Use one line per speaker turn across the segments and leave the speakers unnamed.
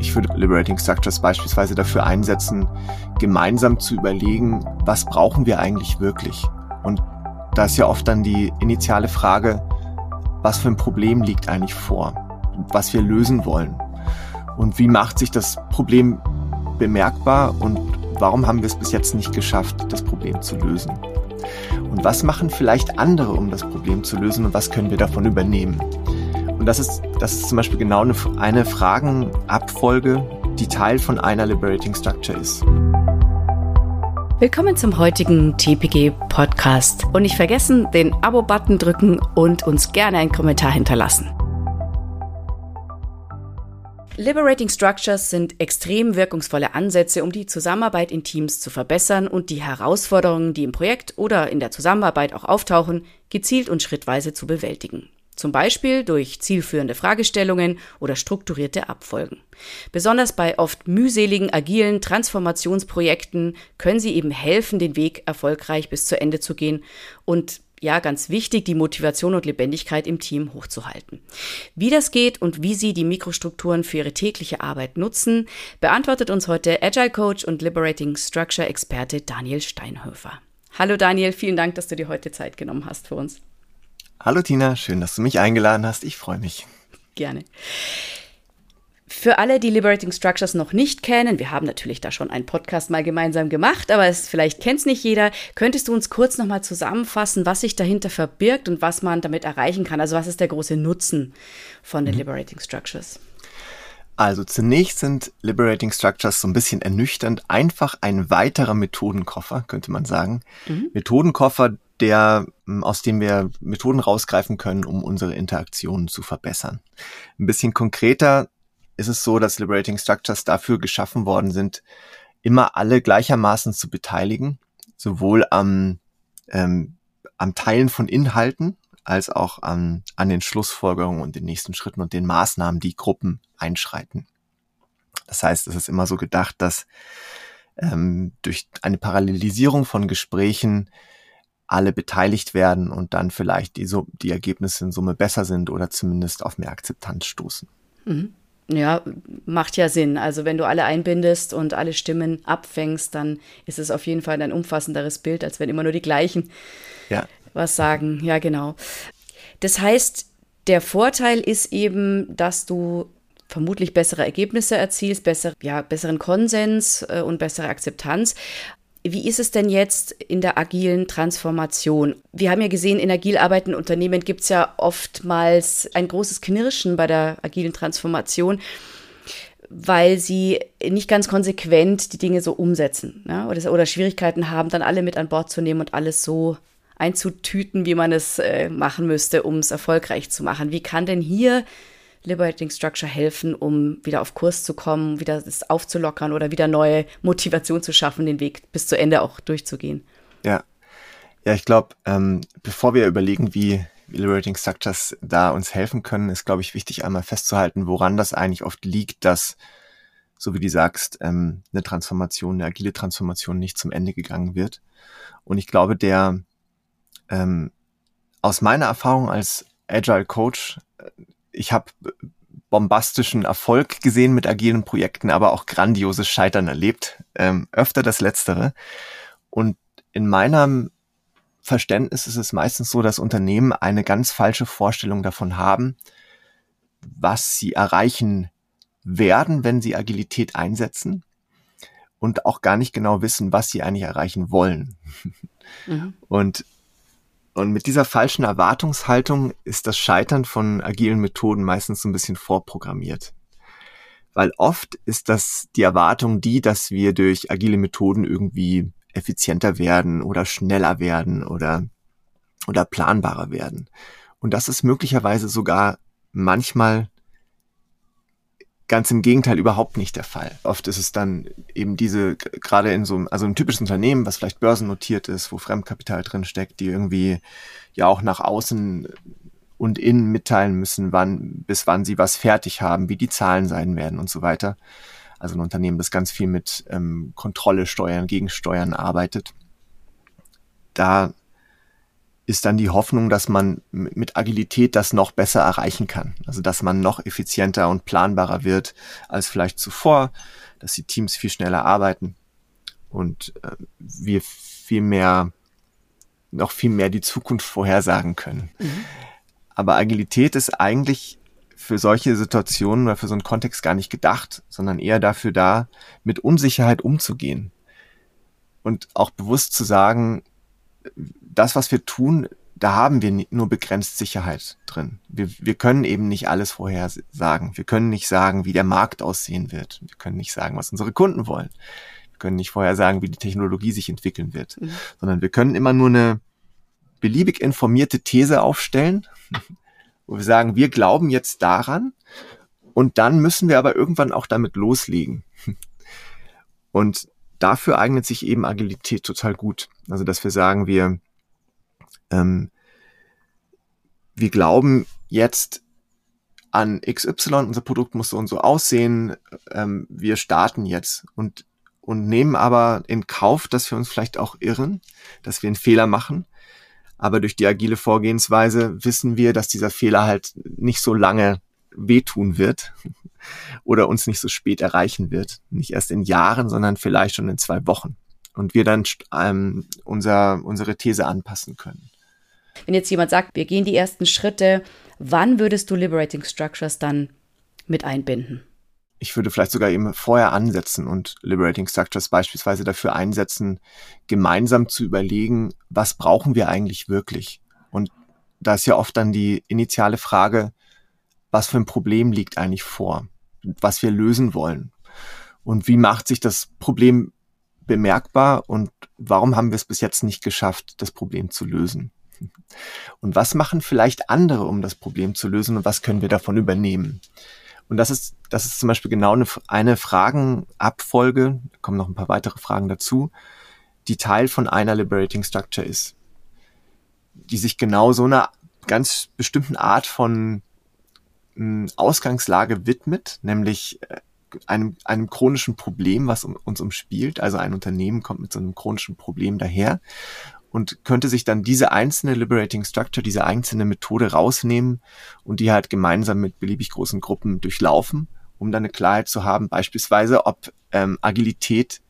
Ich würde Liberating Structures beispielsweise dafür einsetzen, gemeinsam zu überlegen, was brauchen wir eigentlich wirklich? Und da ist ja oft dann die initiale Frage, was für ein Problem liegt eigentlich vor, was wir lösen wollen und wie macht sich das Problem bemerkbar und warum haben wir es bis jetzt nicht geschafft, das Problem zu lösen. Und was machen vielleicht andere, um das Problem zu lösen und was können wir davon übernehmen? Und das ist, das ist zum Beispiel genau eine, eine Fragenabfolge, die Teil von einer Liberating Structure ist.
Willkommen zum heutigen TPG Podcast. Und nicht vergessen, den Abo-Button drücken und uns gerne einen Kommentar hinterlassen. Liberating Structures sind extrem wirkungsvolle Ansätze, um die Zusammenarbeit in Teams zu verbessern und die Herausforderungen, die im Projekt oder in der Zusammenarbeit auch auftauchen, gezielt und schrittweise zu bewältigen. Zum Beispiel durch zielführende Fragestellungen oder strukturierte Abfolgen. Besonders bei oft mühseligen, agilen Transformationsprojekten können sie eben helfen, den Weg erfolgreich bis zu Ende zu gehen und ja, ganz wichtig, die Motivation und Lebendigkeit im Team hochzuhalten. Wie das geht und wie Sie die Mikrostrukturen für Ihre tägliche Arbeit nutzen, beantwortet uns heute Agile Coach und Liberating Structure Experte Daniel Steinhöfer. Hallo Daniel, vielen Dank, dass du dir heute Zeit genommen hast für uns.
Hallo Tina, schön, dass du mich eingeladen hast. Ich freue mich.
Gerne. Für alle, die Liberating Structures noch nicht kennen, wir haben natürlich da schon einen Podcast mal gemeinsam gemacht, aber es, vielleicht kennt es nicht jeder. Könntest du uns kurz nochmal zusammenfassen, was sich dahinter verbirgt und was man damit erreichen kann? Also was ist der große Nutzen von den mhm. Liberating Structures?
Also zunächst sind Liberating Structures so ein bisschen ernüchternd einfach ein weiterer Methodenkoffer, könnte man sagen. Mhm. Methodenkoffer, der, hm, aus dem wir Methoden rausgreifen können, um unsere Interaktionen zu verbessern. Ein bisschen konkreter ist es so, dass Liberating Structures dafür geschaffen worden sind, immer alle gleichermaßen zu beteiligen, sowohl am, ähm, am Teilen von Inhalten als auch an, an den Schlussfolgerungen und den nächsten Schritten und den Maßnahmen, die Gruppen einschreiten. Das heißt, es ist immer so gedacht, dass ähm, durch eine Parallelisierung von Gesprächen alle beteiligt werden und dann vielleicht die, die Ergebnisse in Summe besser sind oder zumindest auf mehr Akzeptanz stoßen.
Mhm. Ja, macht ja Sinn. Also wenn du alle einbindest und alle Stimmen abfängst, dann ist es auf jeden Fall ein umfassenderes Bild, als wenn immer nur die gleichen ja. was sagen. Ja, genau. Das heißt, der Vorteil ist eben, dass du vermutlich bessere Ergebnisse erzielst, bessere, ja, besseren Konsens äh, und bessere Akzeptanz. Wie ist es denn jetzt in der agilen Transformation? Wir haben ja gesehen, in agil arbeitenden Unternehmen gibt es ja oftmals ein großes Knirschen bei der agilen Transformation, weil sie nicht ganz konsequent die Dinge so umsetzen ne? oder, oder, Schwierigkeiten haben, dann alle mit an Bord zu nehmen und alles so einzutüten, wie man es äh, machen müsste, um es erfolgreich zu machen. Wie kann denn hier Liberating Structure helfen, um wieder auf Kurs zu kommen, wieder das aufzulockern oder wieder neue Motivation zu schaffen, den Weg bis zu Ende auch durchzugehen.
Ja, ja, ich glaube, ähm, bevor wir überlegen, wie Liberating Structures da uns helfen können, ist, glaube ich, wichtig, einmal festzuhalten, woran das eigentlich oft liegt, dass, so wie du sagst, ähm, eine Transformation, eine agile Transformation nicht zum Ende gegangen wird. Und ich glaube, der ähm, aus meiner Erfahrung als Agile Coach ich habe bombastischen Erfolg gesehen mit agilen Projekten, aber auch grandioses Scheitern erlebt. Ähm, öfter das Letztere. Und in meinem Verständnis ist es meistens so, dass Unternehmen eine ganz falsche Vorstellung davon haben, was sie erreichen werden, wenn sie Agilität einsetzen und auch gar nicht genau wissen, was sie eigentlich erreichen wollen. Mhm. Und und mit dieser falschen Erwartungshaltung ist das Scheitern von agilen Methoden meistens so ein bisschen vorprogrammiert. Weil oft ist das die Erwartung die, dass wir durch agile Methoden irgendwie effizienter werden oder schneller werden oder, oder planbarer werden. Und das ist möglicherweise sogar manchmal Ganz im Gegenteil überhaupt nicht der Fall. Oft ist es dann eben diese, gerade in so einem, also ein typisches Unternehmen, was vielleicht börsennotiert ist, wo Fremdkapital drin steckt, die irgendwie ja auch nach außen und innen mitteilen müssen, wann, bis wann sie was fertig haben, wie die Zahlen sein werden und so weiter. Also ein Unternehmen, das ganz viel mit ähm, Kontrolle, Steuern, Gegensteuern arbeitet. Da ist dann die Hoffnung, dass man mit Agilität das noch besser erreichen kann. Also dass man noch effizienter und planbarer wird als vielleicht zuvor, dass die Teams viel schneller arbeiten und äh, wir viel mehr, noch viel mehr die Zukunft vorhersagen können. Mhm. Aber Agilität ist eigentlich für solche Situationen oder für so einen Kontext gar nicht gedacht, sondern eher dafür da, mit Unsicherheit umzugehen. Und auch bewusst zu sagen, das, was wir tun, da haben wir nur begrenzt Sicherheit drin. Wir, wir können eben nicht alles vorhersagen. Wir können nicht sagen, wie der Markt aussehen wird. Wir können nicht sagen, was unsere Kunden wollen. Wir können nicht vorhersagen, wie die Technologie sich entwickeln wird. Mhm. Sondern wir können immer nur eine beliebig informierte These aufstellen, wo wir sagen, wir glauben jetzt daran und dann müssen wir aber irgendwann auch damit loslegen. Und dafür eignet sich eben Agilität total gut. Also, dass wir sagen, wir, ähm, wir glauben jetzt an XY, unser Produkt muss so und so aussehen, ähm, wir starten jetzt und, und nehmen aber in Kauf, dass wir uns vielleicht auch irren, dass wir einen Fehler machen. Aber durch die agile Vorgehensweise wissen wir, dass dieser Fehler halt nicht so lange wehtun wird oder uns nicht so spät erreichen wird. Nicht erst in Jahren, sondern vielleicht schon in zwei Wochen. Und wir dann ähm, unser, unsere These anpassen können.
Wenn jetzt jemand sagt, wir gehen die ersten Schritte, wann würdest du Liberating Structures dann mit einbinden?
Ich würde vielleicht sogar eben vorher ansetzen und Liberating Structures beispielsweise dafür einsetzen, gemeinsam zu überlegen, was brauchen wir eigentlich wirklich? Und da ist ja oft dann die initiale Frage, was für ein Problem liegt eigentlich vor, was wir lösen wollen und wie macht sich das Problem bemerkbar und warum haben wir es bis jetzt nicht geschafft, das Problem zu lösen. Und was machen vielleicht andere, um das Problem zu lösen und was können wir davon übernehmen? Und das ist, das ist zum Beispiel genau eine, eine Fragenabfolge, da kommen noch ein paar weitere Fragen dazu, die Teil von einer Liberating Structure ist, die sich genau so einer ganz bestimmten Art von Ausgangslage widmet, nämlich äh, einem, einem chronischen Problem, was uns umspielt. Also ein Unternehmen kommt mit so einem chronischen Problem daher und könnte sich dann diese einzelne Liberating Structure, diese einzelne Methode rausnehmen und die halt gemeinsam mit beliebig großen Gruppen durchlaufen, um dann eine Klarheit zu haben, beispielsweise, ob ähm, Agilität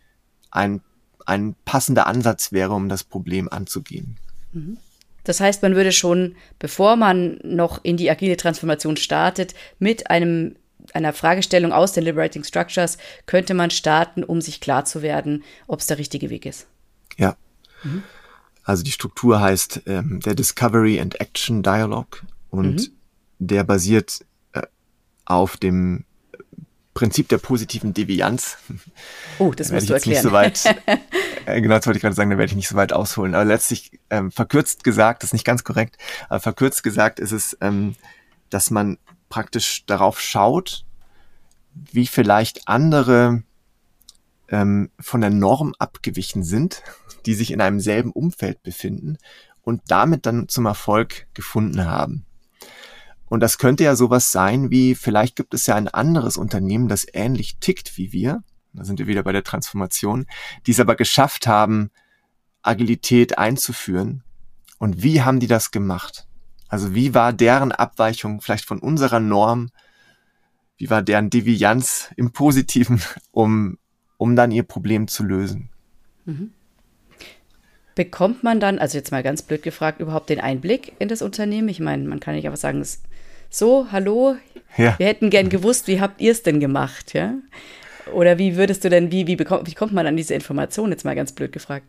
ein, ein passender Ansatz wäre, um das Problem anzugehen.
Mhm. Das heißt, man würde schon, bevor man noch in die agile Transformation startet, mit einem, einer Fragestellung aus den Liberating Structures, könnte man starten, um sich klar zu werden, ob es der richtige Weg ist.
Ja. Mhm. Also die Struktur heißt ähm, der Discovery and Action Dialogue und mhm. der basiert äh, auf dem Prinzip der positiven Devianz.
Oh, das musst du erklären.
Nicht so weit, äh, genau, das wollte ich gerade sagen, da werde ich nicht so weit ausholen. Aber letztlich ähm, verkürzt gesagt, das ist nicht ganz korrekt, aber verkürzt gesagt ist es, ähm, dass man praktisch darauf schaut, wie vielleicht andere ähm, von der Norm abgewichen sind, die sich in einem selben Umfeld befinden und damit dann zum Erfolg gefunden haben. Und das könnte ja sowas sein wie, vielleicht gibt es ja ein anderes Unternehmen, das ähnlich tickt wie wir. Da sind wir wieder bei der Transformation, die es aber geschafft haben, Agilität einzuführen. Und wie haben die das gemacht? Also wie war deren Abweichung vielleicht von unserer Norm? Wie war deren Devianz im Positiven, um, um dann ihr Problem zu lösen? Mhm.
Bekommt man dann, also jetzt mal ganz blöd gefragt, überhaupt den Einblick in das Unternehmen? Ich meine, man kann nicht einfach sagen, es so, hallo, ja. wir hätten gern gewusst, wie habt ihr es denn gemacht, ja? Oder wie würdest du denn, wie, wie, bekommt, wie kommt man an diese Information, jetzt mal ganz blöd gefragt?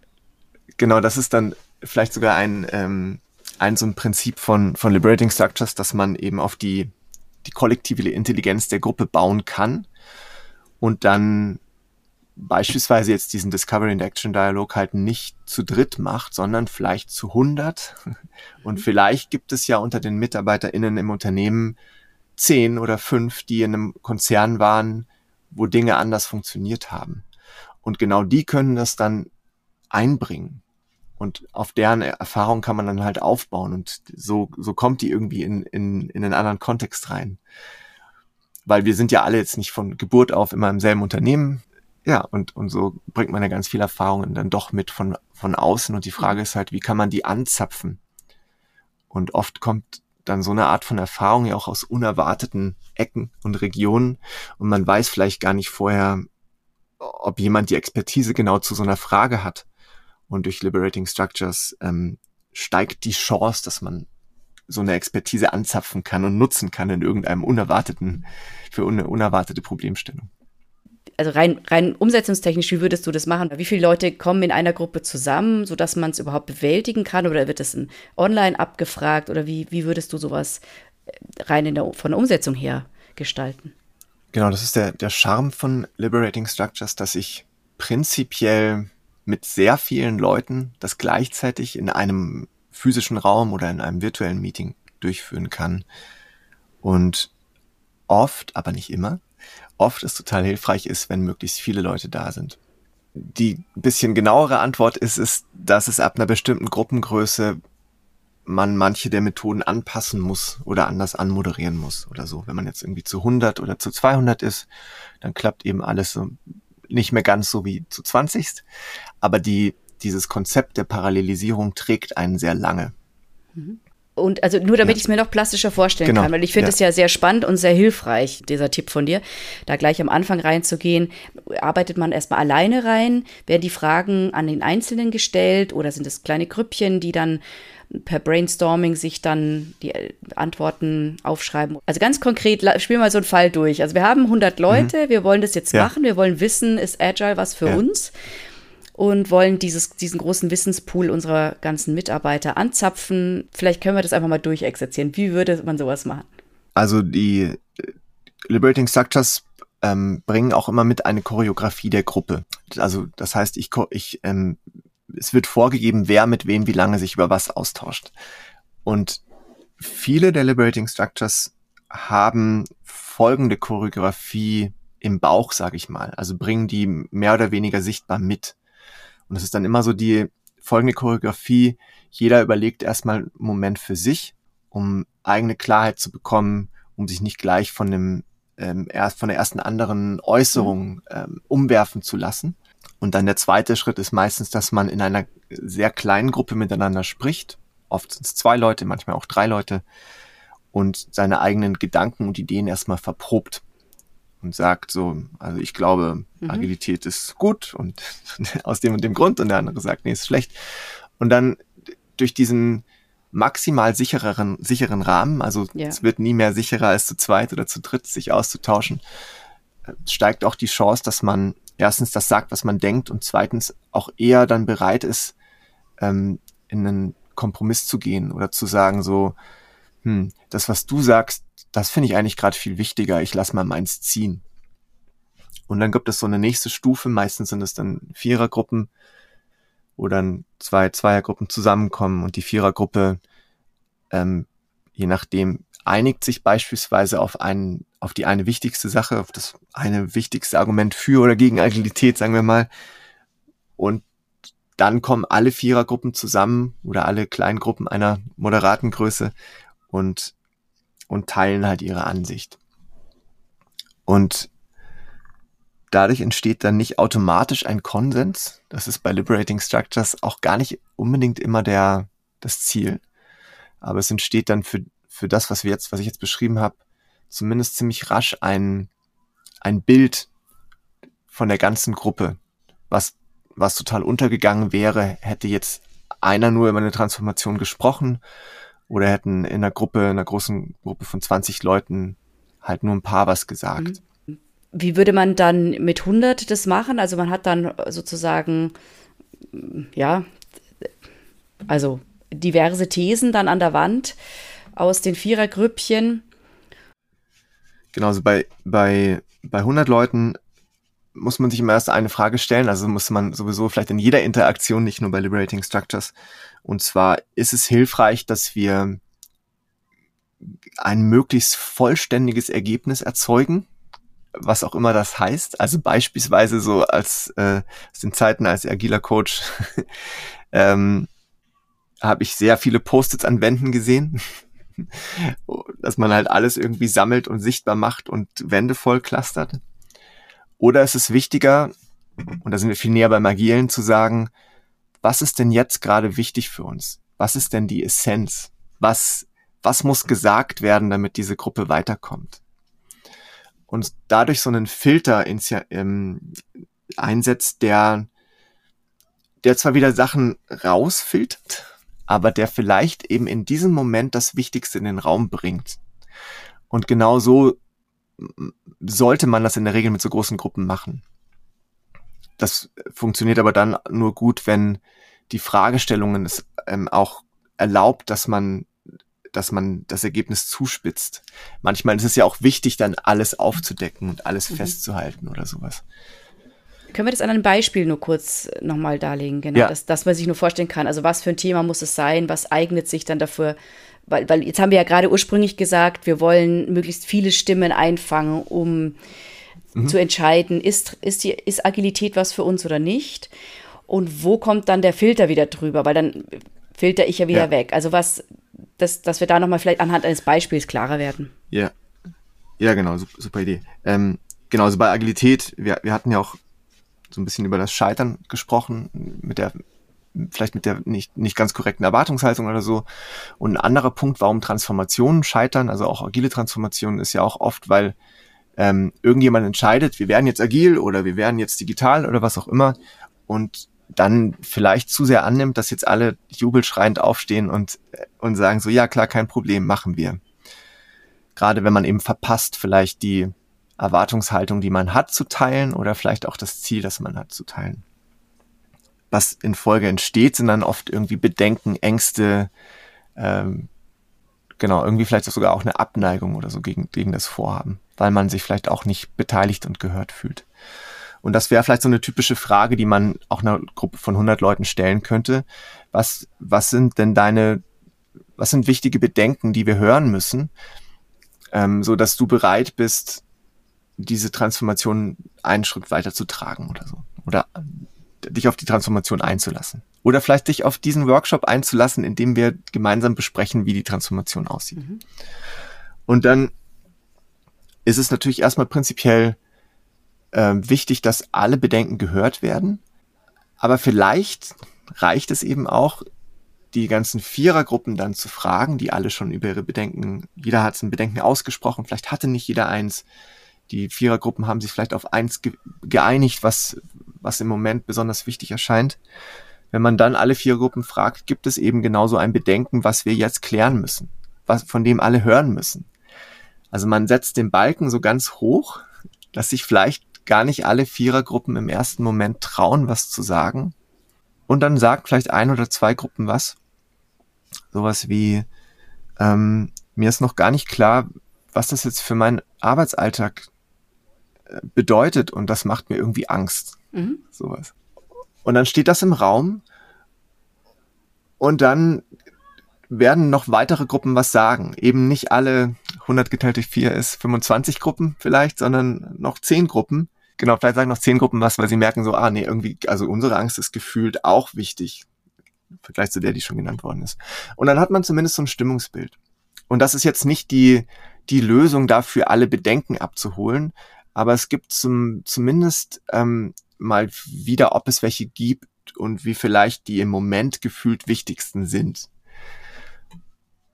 Genau, das ist dann vielleicht sogar ein, ähm, ein so ein Prinzip von, von Liberating Structures, dass man eben auf die, die kollektive Intelligenz der Gruppe bauen kann und dann beispielsweise jetzt diesen Discovery and Action Dialog halt nicht zu dritt macht, sondern vielleicht zu 100. Und vielleicht gibt es ja unter den MitarbeiterInnen im Unternehmen zehn oder fünf, die in einem Konzern waren, wo Dinge anders funktioniert haben. Und genau die können das dann einbringen. Und auf deren Erfahrung kann man dann halt aufbauen. Und so, so kommt die irgendwie in, in, in einen anderen Kontext rein. Weil wir sind ja alle jetzt nicht von Geburt auf immer im selben Unternehmen ja, und, und so bringt man ja ganz viel Erfahrungen dann doch mit von, von außen. Und die Frage ist halt, wie kann man die anzapfen? Und oft kommt dann so eine Art von Erfahrung ja auch aus unerwarteten Ecken und Regionen und man weiß vielleicht gar nicht vorher, ob jemand die Expertise genau zu so einer Frage hat. Und durch Liberating Structures ähm, steigt die Chance, dass man so eine Expertise anzapfen kann und nutzen kann in irgendeinem unerwarteten, für eine unerwartete Problemstellung.
Also rein, rein umsetzungstechnisch, wie würdest du das machen? Wie viele Leute kommen in einer Gruppe zusammen, sodass man es überhaupt bewältigen kann? Oder wird es online abgefragt? Oder wie, wie würdest du sowas äh, rein in der, von der Umsetzung her gestalten?
Genau, das ist der, der Charme von Liberating Structures, dass ich prinzipiell mit sehr vielen Leuten das gleichzeitig in einem physischen Raum oder in einem virtuellen Meeting durchführen kann. Und oft, aber nicht immer, oft es total hilfreich ist, wenn möglichst viele Leute da sind. Die bisschen genauere Antwort ist, ist, dass es ab einer bestimmten Gruppengröße man manche der Methoden anpassen muss oder anders anmoderieren muss oder so. Wenn man jetzt irgendwie zu 100 oder zu 200 ist, dann klappt eben alles so nicht mehr ganz so wie zu 20. Aber die, dieses Konzept der Parallelisierung trägt einen sehr lange.
Mhm. Und also nur damit ja. ich es mir noch plastischer vorstellen genau. kann, weil ich finde es ja. ja sehr spannend und sehr hilfreich, dieser Tipp von dir, da gleich am Anfang reinzugehen. Arbeitet man erstmal alleine rein? Werden die Fragen an den Einzelnen gestellt oder sind es kleine Grüppchen, die dann per Brainstorming sich dann die äh, Antworten aufschreiben. Also ganz konkret, spiel mal so einen Fall durch. Also wir haben 100 Leute, mhm. wir wollen das jetzt ja. machen, wir wollen wissen, ist Agile was für ja. uns? Und wollen dieses, diesen großen Wissenspool unserer ganzen Mitarbeiter anzapfen. Vielleicht können wir das einfach mal durchexerzieren. Wie würde man sowas machen?
Also die äh, Liberating Structures ähm, bringen auch immer mit eine Choreografie der Gruppe. Also das heißt, ich, ich ähm, es wird vorgegeben, wer mit wem wie lange sich über was austauscht. Und viele der Liberating Structures haben folgende Choreografie im Bauch, sage ich mal. Also bringen die mehr oder weniger sichtbar mit. Und es ist dann immer so die folgende Choreografie. Jeder überlegt erstmal einen Moment für sich, um eigene Klarheit zu bekommen, um sich nicht gleich von dem ähm, erst von der ersten anderen Äußerung ähm, umwerfen zu lassen. Und dann der zweite Schritt ist meistens, dass man in einer sehr kleinen Gruppe miteinander spricht. Oft sind es zwei Leute, manchmal auch drei Leute. Und seine eigenen Gedanken und Ideen erstmal verprobt. Und sagt so, also ich glaube, mhm. Agilität ist gut und aus dem und dem Grund. Und der andere sagt, nee, ist schlecht. Und dann durch diesen maximal sichereren, sicheren Rahmen, also ja. es wird nie mehr sicherer als zu zweit oder zu dritt, sich auszutauschen, steigt auch die Chance, dass man erstens das sagt, was man denkt und zweitens auch eher dann bereit ist, ähm, in einen Kompromiss zu gehen oder zu sagen so, hm, das, was du sagst, das finde ich eigentlich gerade viel wichtiger, ich lass mal meins ziehen. Und dann gibt es so eine nächste Stufe, meistens sind es dann Vierergruppen, wo dann zwei Zweiergruppen zusammenkommen und die Vierergruppe, ähm, je nachdem, einigt sich beispielsweise auf einen, auf die eine wichtigste Sache, auf das eine wichtigste Argument für oder gegen Agilität, sagen wir mal. Und dann kommen alle Vierergruppen zusammen oder alle Kleingruppen einer moderaten Größe und, und teilen halt ihre Ansicht. Und dadurch entsteht dann nicht automatisch ein Konsens. Das ist bei Liberating Structures auch gar nicht unbedingt immer der, das Ziel. Aber es entsteht dann für für das, was wir jetzt, was ich jetzt beschrieben habe, zumindest ziemlich rasch ein, ein Bild von der ganzen Gruppe, was, was total untergegangen wäre, hätte jetzt einer nur über eine Transformation gesprochen oder hätten in einer Gruppe, in einer großen Gruppe von 20 Leuten halt nur ein paar was gesagt.
Mhm. Wie würde man dann mit 100 das machen? Also man hat dann sozusagen, ja, also diverse Thesen dann an der Wand aus den Vierergrüppchen.
Genau, also bei, bei, bei 100 Leuten muss man sich immer erst eine Frage stellen, also muss man sowieso vielleicht in jeder Interaktion, nicht nur bei Liberating Structures. Und zwar ist es hilfreich, dass wir ein möglichst vollständiges Ergebnis erzeugen, was auch immer das heißt. Also beispielsweise so als äh, aus den Zeiten als agiler Coach ähm, habe ich sehr viele Post-its an Wänden gesehen, dass man halt alles irgendwie sammelt und sichtbar macht und Wände voll clustert? Oder ist es wichtiger, und da sind wir viel näher beim Agilen, zu sagen, was ist denn jetzt gerade wichtig für uns? Was ist denn die Essenz? was, was muss gesagt werden, damit diese Gruppe weiterkommt. Und dadurch so einen Filter ins, ähm, einsetzt, der, der zwar wieder Sachen rausfiltert, aber der vielleicht eben in diesem Moment das Wichtigste in den Raum bringt. Und genau so sollte man das in der Regel mit so großen Gruppen machen. Das funktioniert aber dann nur gut, wenn die Fragestellungen es ähm, auch erlaubt, dass man dass man das Ergebnis zuspitzt. Manchmal ist es ja auch wichtig, dann alles aufzudecken und alles mhm. festzuhalten oder sowas.
Können wir das an einem Beispiel nur kurz nochmal darlegen, genau, ja. dass, dass man sich nur vorstellen kann, also was für ein Thema muss es sein, was eignet sich dann dafür, weil, weil jetzt haben wir ja gerade ursprünglich gesagt, wir wollen möglichst viele Stimmen einfangen, um mhm. zu entscheiden, ist, ist, die, ist Agilität was für uns oder nicht und wo kommt dann der Filter wieder drüber, weil dann filter ich ja wieder ja. weg. Also was, dass, dass wir da nochmal vielleicht anhand eines Beispiels klarer werden.
Ja, ja genau, super, super Idee. Ähm, genau, also bei Agilität, wir, wir hatten ja auch so ein bisschen über das Scheitern gesprochen, mit der vielleicht mit der nicht, nicht ganz korrekten Erwartungshaltung oder so. Und ein anderer Punkt, warum Transformationen scheitern, also auch agile Transformationen, ist ja auch oft, weil ähm, irgendjemand entscheidet, wir werden jetzt agil oder wir werden jetzt digital oder was auch immer und dann vielleicht zu sehr annimmt, dass jetzt alle jubelschreiend aufstehen und, und sagen so, ja klar, kein Problem, machen wir. Gerade wenn man eben verpasst, vielleicht die Erwartungshaltung, die man hat, zu teilen oder vielleicht auch das Ziel, das man hat, zu teilen. Was in Folge entsteht, sind dann oft irgendwie Bedenken, Ängste, ähm, genau, irgendwie vielleicht sogar auch eine Abneigung oder so gegen, gegen das Vorhaben, weil man sich vielleicht auch nicht beteiligt und gehört fühlt. Und das wäre vielleicht so eine typische Frage, die man auch einer Gruppe von 100 Leuten stellen könnte. Was, was sind denn deine, was sind wichtige Bedenken, die wir hören müssen, ähm, so dass du bereit bist, diese Transformation einen Schritt weiter zu tragen oder so. Oder dich auf die Transformation einzulassen. Oder vielleicht dich auf diesen Workshop einzulassen, in dem wir gemeinsam besprechen, wie die Transformation aussieht. Mhm. Und dann ist es natürlich erstmal prinzipiell äh, wichtig, dass alle Bedenken gehört werden. Aber vielleicht reicht es eben auch, die ganzen Vierergruppen dann zu fragen, die alle schon über ihre Bedenken, jeder hat ein Bedenken ausgesprochen, vielleicht hatte nicht jeder eins. Die Vierergruppen haben sich vielleicht auf eins ge geeinigt, was, was im Moment besonders wichtig erscheint. Wenn man dann alle vier Gruppen fragt, gibt es eben genauso ein Bedenken, was wir jetzt klären müssen, was, von dem alle hören müssen. Also man setzt den Balken so ganz hoch, dass sich vielleicht gar nicht alle Vierergruppen im ersten Moment trauen, was zu sagen. Und dann sagt vielleicht ein oder zwei Gruppen was. Sowas wie, ähm, mir ist noch gar nicht klar, was das jetzt für meinen Arbeitsalltag äh, bedeutet und das macht mir irgendwie Angst. Mhm. Sowas. Und dann steht das im Raum und dann werden noch weitere Gruppen was sagen. Eben nicht alle 100 geteilt durch 4 ist 25 Gruppen vielleicht, sondern noch 10 Gruppen. Genau, vielleicht sagen noch 10 Gruppen was, weil sie merken so, ah nee, irgendwie, also unsere Angst ist gefühlt auch wichtig. Im Vergleich zu der, die schon genannt worden ist. Und dann hat man zumindest so ein Stimmungsbild. Und das ist jetzt nicht die, die Lösung dafür, alle Bedenken abzuholen, aber es gibt zum, zumindest ähm, mal wieder, ob es welche gibt und wie vielleicht die im Moment gefühlt wichtigsten sind.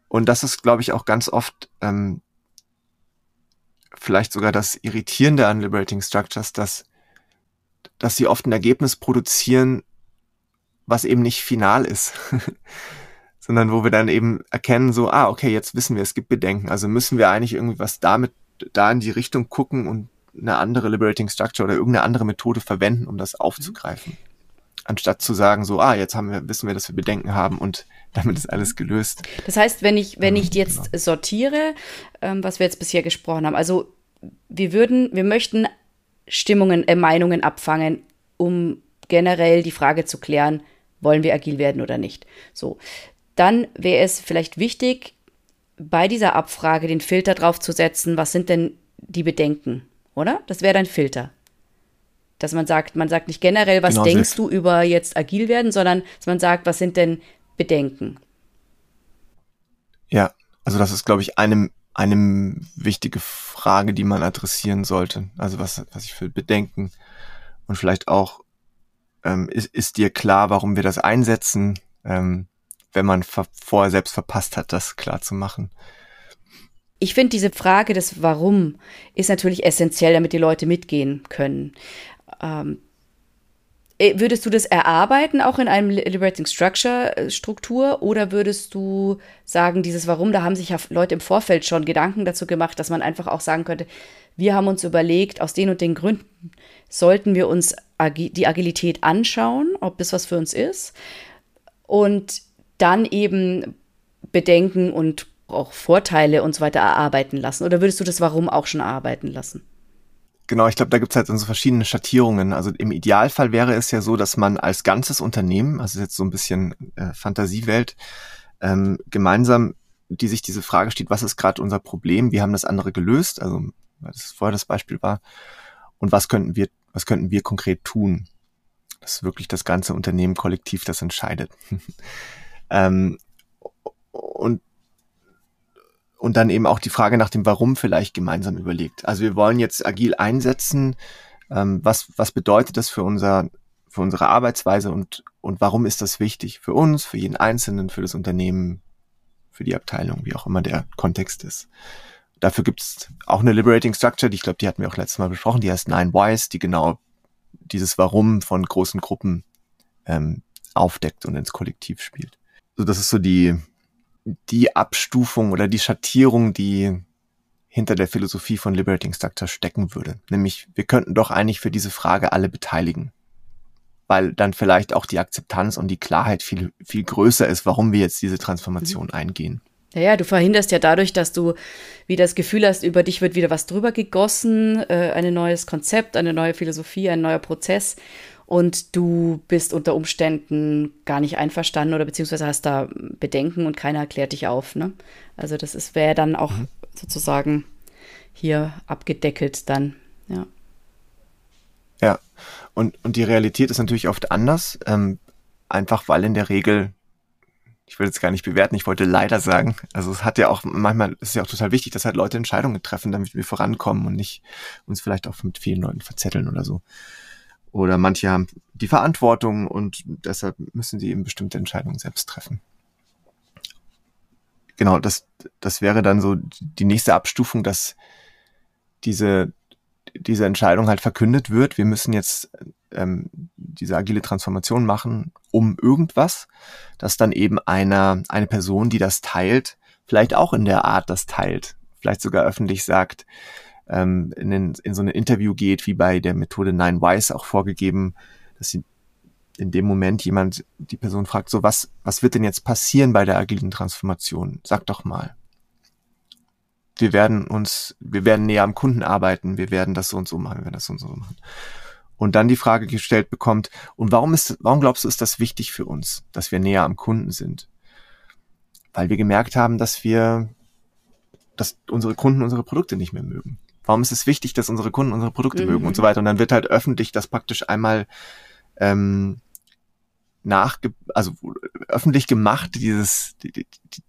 Und das ist, glaube ich, auch ganz oft ähm, vielleicht sogar das Irritierende an Liberating Structures, dass, dass sie oft ein Ergebnis produzieren, was eben nicht final ist, sondern wo wir dann eben erkennen, so, ah, okay, jetzt wissen wir, es gibt Bedenken, also müssen wir eigentlich irgendwie was damit da in die Richtung gucken und eine andere Liberating Structure oder irgendeine andere Methode verwenden, um das aufzugreifen. Anstatt zu sagen, so, ah, jetzt haben wir, wissen wir, dass wir Bedenken haben und damit ist alles gelöst.
Das heißt, wenn ich, wenn ich jetzt genau. sortiere, ähm, was wir jetzt bisher gesprochen haben, also wir würden, wir möchten Stimmungen, äh, Meinungen abfangen, um generell die Frage zu klären, wollen wir agil werden oder nicht. So. Dann wäre es vielleicht wichtig, bei dieser Abfrage den Filter drauf zu setzen, was sind denn die Bedenken, oder? Das wäre dein Filter. Dass man sagt, man sagt nicht generell, was genau denkst du über jetzt agil werden, sondern dass man sagt, was sind denn Bedenken?
Ja, also das ist, glaube ich, eine, eine wichtige Frage, die man adressieren sollte. Also was, was ich für Bedenken und vielleicht auch, ähm, ist, ist dir klar, warum wir das einsetzen? Ähm, wenn man vorher selbst verpasst hat, das klar zu machen.
Ich finde, diese Frage des Warum ist natürlich essentiell, damit die Leute mitgehen können. Ähm, äh, würdest du das erarbeiten, auch in einem Liberating Structure äh, Struktur, oder würdest du sagen, dieses Warum, da haben sich ja Leute im Vorfeld schon Gedanken dazu gemacht, dass man einfach auch sagen könnte, wir haben uns überlegt, aus den und den Gründen sollten wir uns die Agilität anschauen, ob das was für uns ist, und dann eben Bedenken und auch Vorteile und so weiter erarbeiten lassen? Oder würdest du das Warum auch schon erarbeiten lassen?
Genau, ich glaube, da gibt es halt so verschiedene Schattierungen. Also im Idealfall wäre es ja so, dass man als ganzes Unternehmen, also jetzt so ein bisschen äh, Fantasiewelt, ähm, gemeinsam, die sich diese Frage steht, was ist gerade unser Problem, wie haben das andere gelöst, also weil das vorher das Beispiel war, und was könnten wir, was könnten wir konkret tun? Das ist wirklich das ganze Unternehmen kollektiv, das entscheidet. ähm, und und dann eben auch die Frage nach dem Warum vielleicht gemeinsam überlegt. Also wir wollen jetzt agil einsetzen. Ähm, was, was bedeutet das für unser, für unsere Arbeitsweise und, und warum ist das wichtig für uns, für jeden Einzelnen, für das Unternehmen, für die Abteilung, wie auch immer der Kontext ist. Dafür gibt es auch eine Liberating Structure, die ich glaube, die hatten wir auch letztes Mal besprochen, die heißt Nine Whys, die genau dieses Warum von großen Gruppen ähm, aufdeckt und ins Kollektiv spielt. So, das ist so die, die Abstufung oder die Schattierung, die hinter der Philosophie von Liberating Structure stecken würde. Nämlich, wir könnten doch eigentlich für diese Frage alle beteiligen. Weil dann vielleicht auch die Akzeptanz und die Klarheit viel, viel größer ist, warum wir jetzt diese Transformation mhm. eingehen.
Ja, ja, du verhinderst ja dadurch, dass du wieder das Gefühl hast, über dich wird wieder was drüber gegossen, äh, ein neues Konzept, eine neue Philosophie, ein neuer Prozess und du bist unter Umständen gar nicht einverstanden oder beziehungsweise hast da Bedenken und keiner erklärt dich auf. Ne? Also das wäre dann auch mhm. sozusagen hier abgedeckelt dann, ja.
Ja, und, und die Realität ist natürlich oft anders, ähm, einfach weil in der Regel, ich will jetzt gar nicht bewerten, ich wollte leider sagen, also es hat ja auch, manchmal ist es ja auch total wichtig, dass halt Leute Entscheidungen treffen, damit wir vorankommen und nicht uns vielleicht auch mit vielen Leuten verzetteln oder so. Oder manche haben die Verantwortung und deshalb müssen sie eben bestimmte Entscheidungen selbst treffen. Genau, das, das wäre dann so die nächste Abstufung, dass diese, diese Entscheidung halt verkündet wird. Wir müssen jetzt ähm, diese agile Transformation machen, um irgendwas, dass dann eben einer, eine Person, die das teilt, vielleicht auch in der Art das teilt, vielleicht sogar öffentlich sagt, ähm, in, den, in so ein Interview geht, wie bei der Methode Nine Wise auch vorgegeben, dass sie in dem Moment jemand die Person fragt, so was, was wird denn jetzt passieren bei der agilen Transformation? Sag doch mal. Wir werden uns, wir werden näher am Kunden arbeiten, wir werden das so und so machen, wir werden das so und so machen. Und dann die Frage gestellt bekommt, und warum ist, warum glaubst du, ist das wichtig für uns, dass wir näher am Kunden sind? Weil wir gemerkt haben, dass wir, dass unsere Kunden unsere Produkte nicht mehr mögen. Warum ist es wichtig, dass unsere Kunden unsere Produkte mhm. mögen und so weiter? Und dann wird halt öffentlich das praktisch einmal ähm, nach, also öffentlich gemacht, dieses,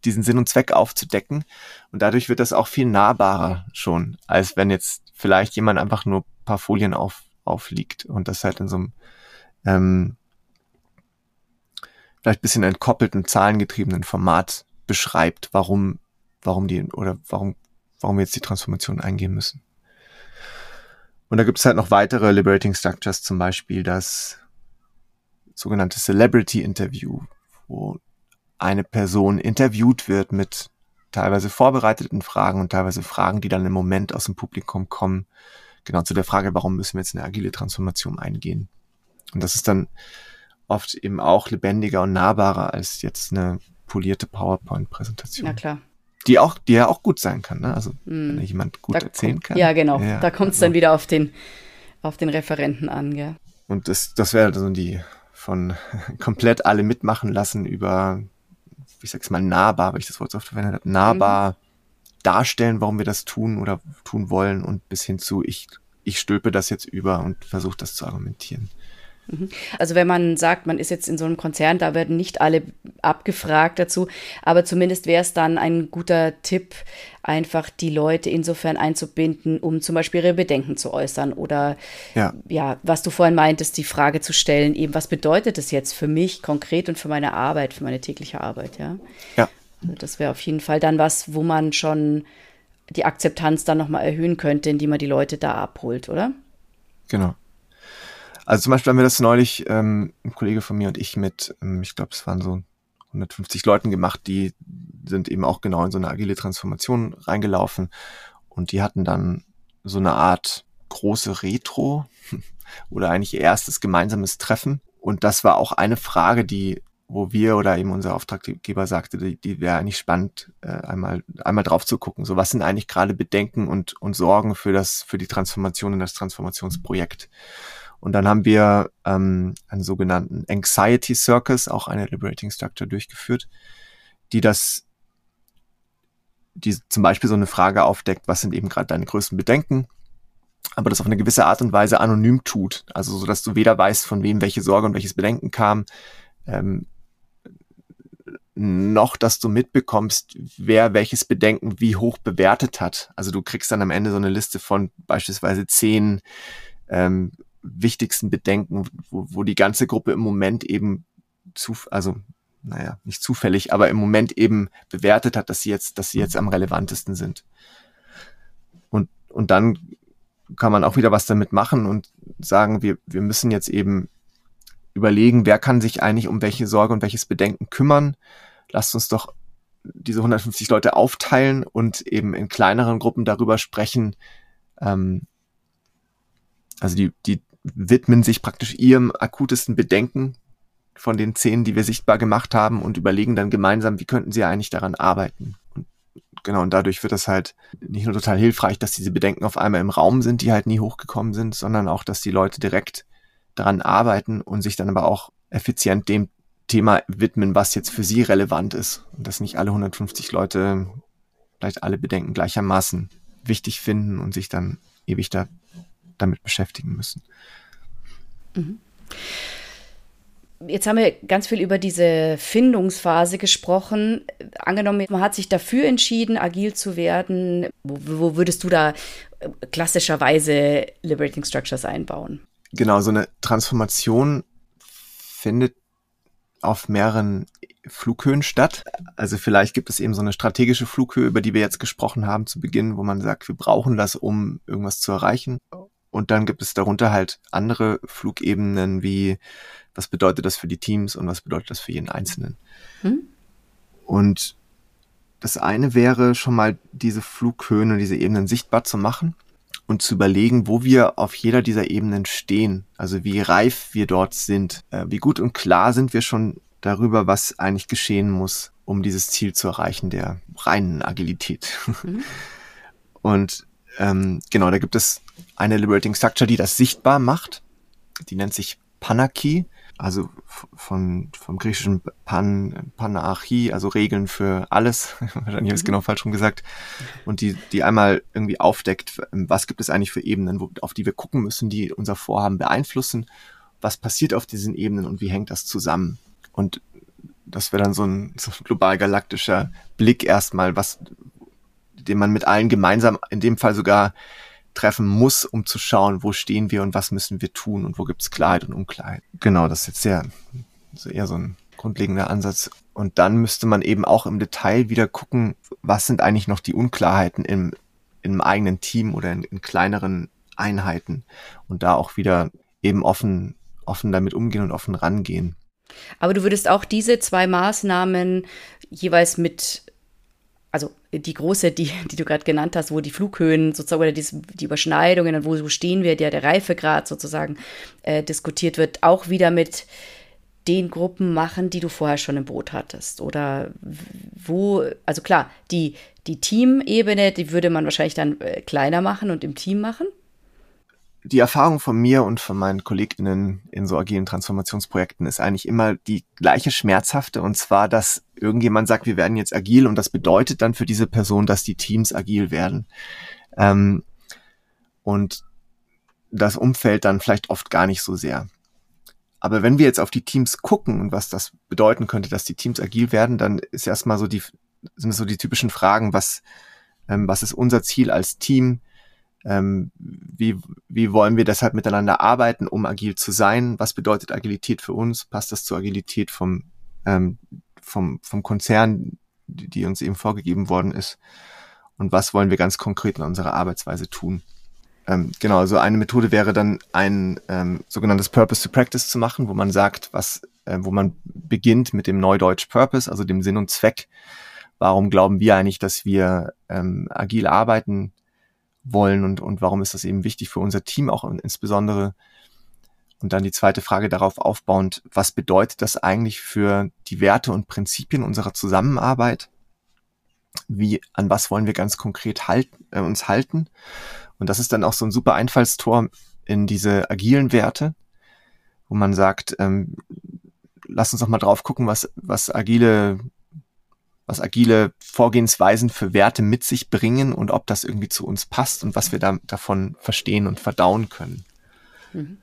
diesen Sinn und Zweck aufzudecken. Und dadurch wird das auch viel nahbarer schon, als wenn jetzt vielleicht jemand einfach nur paar Folien auf, aufliegt und das halt in so einem ähm, vielleicht bisschen entkoppelten, zahlengetriebenen Format beschreibt, warum, warum die oder warum, warum wir jetzt die Transformation eingehen müssen. Und da gibt es halt noch weitere Liberating Structures, zum Beispiel das sogenannte Celebrity Interview, wo eine Person interviewt wird mit teilweise vorbereiteten Fragen und teilweise Fragen, die dann im Moment aus dem Publikum kommen. Genau zu der Frage, warum müssen wir jetzt eine agile Transformation eingehen? Und das ist dann oft eben auch lebendiger und nahbarer als jetzt eine polierte PowerPoint-Präsentation.
Ja, klar
die auch, die ja auch gut sein kann. Ne? Also mm. wenn jemand gut da erzählen kann.
Ja, genau. Ja, da kommt es also. dann wieder auf den, auf den Referenten an, gell?
Und das, das wäre so die von komplett alle mitmachen lassen über, ich sag's mal, nahbar, weil ich das Wort so oft verwendet habe, nahbar mhm. darstellen, warum wir das tun oder tun wollen und bis hin zu, ich, ich stülpe das jetzt über und versuche das zu argumentieren.
Mhm. Also wenn man sagt, man ist jetzt in so einem Konzern, da werden nicht alle abgefragt dazu, aber zumindest wäre es dann ein guter Tipp, einfach die Leute insofern einzubinden, um zum Beispiel ihre Bedenken zu äußern oder ja, ja was du vorhin meintest, die Frage zu stellen, eben was bedeutet das jetzt für mich konkret und für meine Arbeit, für meine tägliche Arbeit, ja.
Ja.
Also das wäre auf jeden Fall dann was, wo man schon die Akzeptanz dann nochmal erhöhen könnte, indem man die Leute da abholt, oder?
Genau. Also zum Beispiel haben wir das neulich, ähm, ein Kollege von mir und ich mit, ähm, ich glaube, es waren so 150 Leuten gemacht, die sind eben auch genau in so eine agile Transformation reingelaufen und die hatten dann so eine Art große Retro oder eigentlich erstes gemeinsames Treffen. Und das war auch eine Frage, die, wo wir oder eben unser Auftraggeber sagte, die, die wäre eigentlich spannend, äh, einmal, einmal drauf zu gucken. So, was sind eigentlich gerade Bedenken und, und Sorgen für das, für die Transformation in das Transformationsprojekt? Und dann haben wir ähm, einen sogenannten Anxiety Circus, auch eine Liberating Structure durchgeführt, die das, die zum Beispiel so eine Frage aufdeckt, was sind eben gerade deine größten Bedenken, aber das auf eine gewisse Art und Weise anonym tut, also so, dass du weder weißt, von wem welche Sorge und welches Bedenken kam, ähm, noch, dass du mitbekommst, wer welches Bedenken wie hoch bewertet hat. Also du kriegst dann am Ende so eine Liste von beispielsweise zehn ähm, wichtigsten Bedenken, wo, wo die ganze Gruppe im Moment eben zu, also naja, nicht zufällig, aber im Moment eben bewertet hat, dass sie jetzt, dass sie jetzt am relevantesten sind. Und, und dann kann man auch wieder was damit machen und sagen, wir, wir müssen jetzt eben überlegen, wer kann sich eigentlich um welche Sorge und welches Bedenken kümmern. Lasst uns doch diese 150 Leute aufteilen und eben in kleineren Gruppen darüber sprechen. Ähm, also die, die widmen sich praktisch ihrem akutesten Bedenken von den zehn, die wir sichtbar gemacht haben und überlegen dann gemeinsam, wie könnten sie eigentlich daran arbeiten. Und genau, und dadurch wird das halt nicht nur total hilfreich, dass diese Bedenken auf einmal im Raum sind, die halt nie hochgekommen sind, sondern auch, dass die Leute direkt daran arbeiten und sich dann aber auch effizient dem Thema widmen, was jetzt für sie relevant ist. Und dass nicht alle 150 Leute vielleicht alle Bedenken gleichermaßen wichtig finden und sich dann ewig da damit beschäftigen müssen.
Mhm. Jetzt haben wir ganz viel über diese Findungsphase gesprochen. Angenommen, man hat sich dafür entschieden, agil zu werden. Wo, wo würdest du da äh, klassischerweise Liberating Structures einbauen?
Genau, so eine Transformation findet auf mehreren Flughöhen statt. Also vielleicht gibt es eben so eine strategische Flughöhe, über die wir jetzt gesprochen haben zu Beginn, wo man sagt, wir brauchen das, um irgendwas zu erreichen. Und dann gibt es darunter halt andere Flugebenen wie, was bedeutet das für die Teams und was bedeutet das für jeden Einzelnen. Hm? Und das eine wäre schon mal diese Flughöhen und diese Ebenen sichtbar zu machen und zu überlegen, wo wir auf jeder dieser Ebenen stehen, also wie reif wir dort sind, äh, wie gut und klar sind wir schon darüber, was eigentlich geschehen muss, um dieses Ziel zu erreichen, der reinen Agilität. Mhm. Und ähm, genau, da gibt es eine Liberating Structure, die das sichtbar macht. Die nennt sich Panaki, also von, vom griechischen Pan, Panarchie, also Regeln für alles. Wahrscheinlich habe ich es mhm. genau falsch rum gesagt. Und die, die einmal irgendwie aufdeckt, was gibt es eigentlich für Ebenen, wo, auf die wir gucken müssen, die unser Vorhaben beeinflussen. Was passiert auf diesen Ebenen und wie hängt das zusammen? Und das wäre dann so ein, so ein global galaktischer Blick erstmal, was, den man mit allen gemeinsam, in dem Fall sogar treffen muss, um zu schauen, wo stehen wir und was müssen wir tun und wo gibt es Klarheit und Unklarheit. Genau, das ist jetzt sehr, so eher so ein grundlegender Ansatz. Und dann müsste man eben auch im Detail wieder gucken, was sind eigentlich noch die Unklarheiten im, im eigenen Team oder in, in kleineren Einheiten und da auch wieder eben offen, offen damit umgehen und offen rangehen.
Aber du würdest auch diese zwei Maßnahmen jeweils mit also die große, die, die du gerade genannt hast, wo die Flughöhen sozusagen oder die, die Überschneidungen wo, wo stehen wir, der, der Reifegrad sozusagen äh, diskutiert wird, auch wieder mit den Gruppen machen, die du vorher schon im Boot hattest? Oder wo, also klar, die, die Teamebene, die würde man wahrscheinlich dann äh, kleiner machen und im Team machen
die Erfahrung von mir und von meinen KollegInnen in so agilen Transformationsprojekten ist eigentlich immer die gleiche schmerzhafte und zwar, dass irgendjemand sagt, wir werden jetzt agil und das bedeutet dann für diese Person, dass die Teams agil werden. Ähm, und das Umfeld dann vielleicht oft gar nicht so sehr. aber wenn wir jetzt auf die Teams gucken und was das bedeuten könnte, dass die Teams agil werden, dann ist erstmal so die, sind so die typischen Fragen, was, ähm, was ist unser Ziel als Team? Ähm, wie, wie wollen wir deshalb miteinander arbeiten, um agil zu sein? Was bedeutet Agilität für uns? Passt das zur Agilität vom, ähm, vom, vom Konzern, die, die uns eben vorgegeben worden ist? Und was wollen wir ganz konkret in unserer Arbeitsweise tun? Ähm, genau, also eine Methode wäre dann ein ähm, sogenanntes Purpose to Practice zu machen, wo man sagt, was, äh, wo man beginnt mit dem Neudeutsch Purpose, also dem Sinn und Zweck. Warum glauben wir eigentlich, dass wir ähm, agil arbeiten wollen und, und warum ist das eben wichtig für unser Team auch insbesondere? Und dann die zweite Frage darauf aufbauend, was bedeutet das eigentlich für die Werte und Prinzipien unserer Zusammenarbeit? Wie, an was wollen wir ganz konkret halt, äh, uns halten? Und das ist dann auch so ein super Einfallstor in diese agilen Werte, wo man sagt, ähm, lass uns doch mal drauf gucken, was, was agile, was agile Vorgehensweisen für Werte mit sich bringen und ob das irgendwie zu uns passt und was wir da, davon verstehen und verdauen können. Mhm.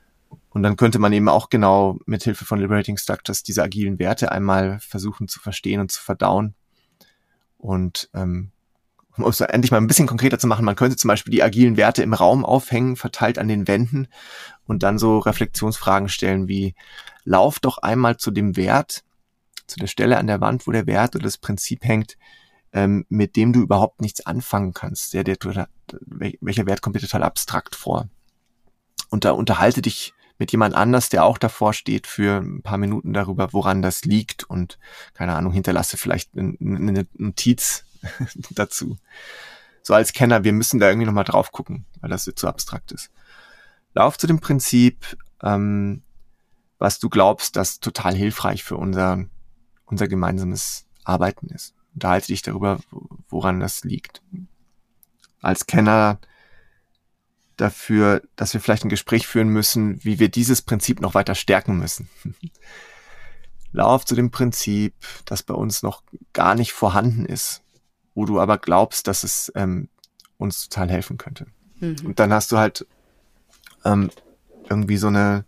Und dann könnte man eben auch genau mit Hilfe von Liberating Structures diese agilen Werte einmal versuchen zu verstehen und zu verdauen. Und ähm, um es endlich mal ein bisschen konkreter zu machen, man könnte zum Beispiel die agilen Werte im Raum aufhängen, verteilt an den Wänden und dann so Reflexionsfragen stellen wie, lauf doch einmal zu dem Wert, zu der Stelle an der Wand, wo der Wert oder das Prinzip hängt, ähm, mit dem du überhaupt nichts anfangen kannst. Der, der, welcher Wert kommt dir total abstrakt vor? Und da unterhalte dich mit jemand anders, der auch davor steht, für ein paar Minuten darüber, woran das liegt und keine Ahnung, hinterlasse vielleicht eine, Notiz dazu. So als Kenner, wir müssen da irgendwie nochmal drauf gucken, weil das zu abstrakt ist. Lauf zu dem Prinzip, ähm, was du glaubst, das total hilfreich für unser, unser gemeinsames Arbeiten ist. Unterhalte dich darüber, woran das liegt. Als Kenner dafür, dass wir vielleicht ein Gespräch führen müssen, wie wir dieses Prinzip noch weiter stärken müssen. Lauf zu dem Prinzip, das bei uns noch gar nicht vorhanden ist, wo du aber glaubst, dass es ähm, uns total helfen könnte. Mhm. Und dann hast du halt ähm, irgendwie so eine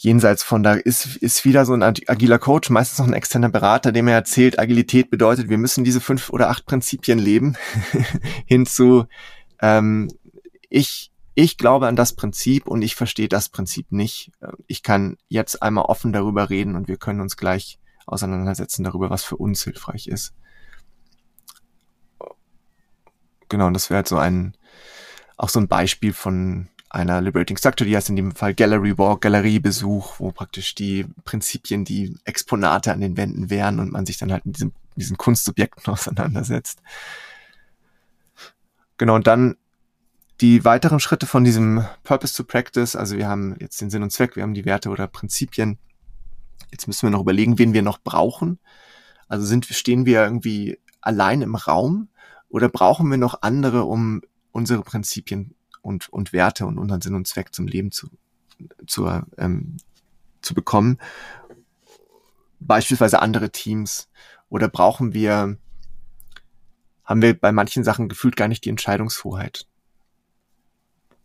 jenseits von da ist, ist wieder so ein agiler Coach, meistens noch ein externer Berater, dem er erzählt, Agilität bedeutet, wir müssen diese fünf oder acht Prinzipien leben, hinzu, ähm, ich, ich glaube an das Prinzip und ich verstehe das Prinzip nicht. Ich kann jetzt einmal offen darüber reden und wir können uns gleich auseinandersetzen darüber, was für uns hilfreich ist. Genau, und das wäre halt so ein, auch so ein Beispiel von einer Liberating Structure, die heißt in dem Fall Gallery Walk, Galeriebesuch, wo praktisch die Prinzipien, die Exponate an den Wänden wären und man sich dann halt mit diesem, diesen Kunstsubjekten auseinandersetzt. Genau, und dann die weiteren Schritte von diesem Purpose to Practice, also wir haben jetzt den Sinn und Zweck, wir haben die Werte oder Prinzipien, Jetzt müssen wir noch überlegen, wen wir noch brauchen. Also sind, stehen wir irgendwie allein im Raum oder brauchen wir noch andere, um unsere Prinzipien und, und Werte und unseren Sinn und Zweck zum Leben zu, zu, ähm, zu bekommen? Beispielsweise andere Teams oder brauchen wir, haben wir bei manchen Sachen gefühlt gar nicht die Entscheidungshoheit?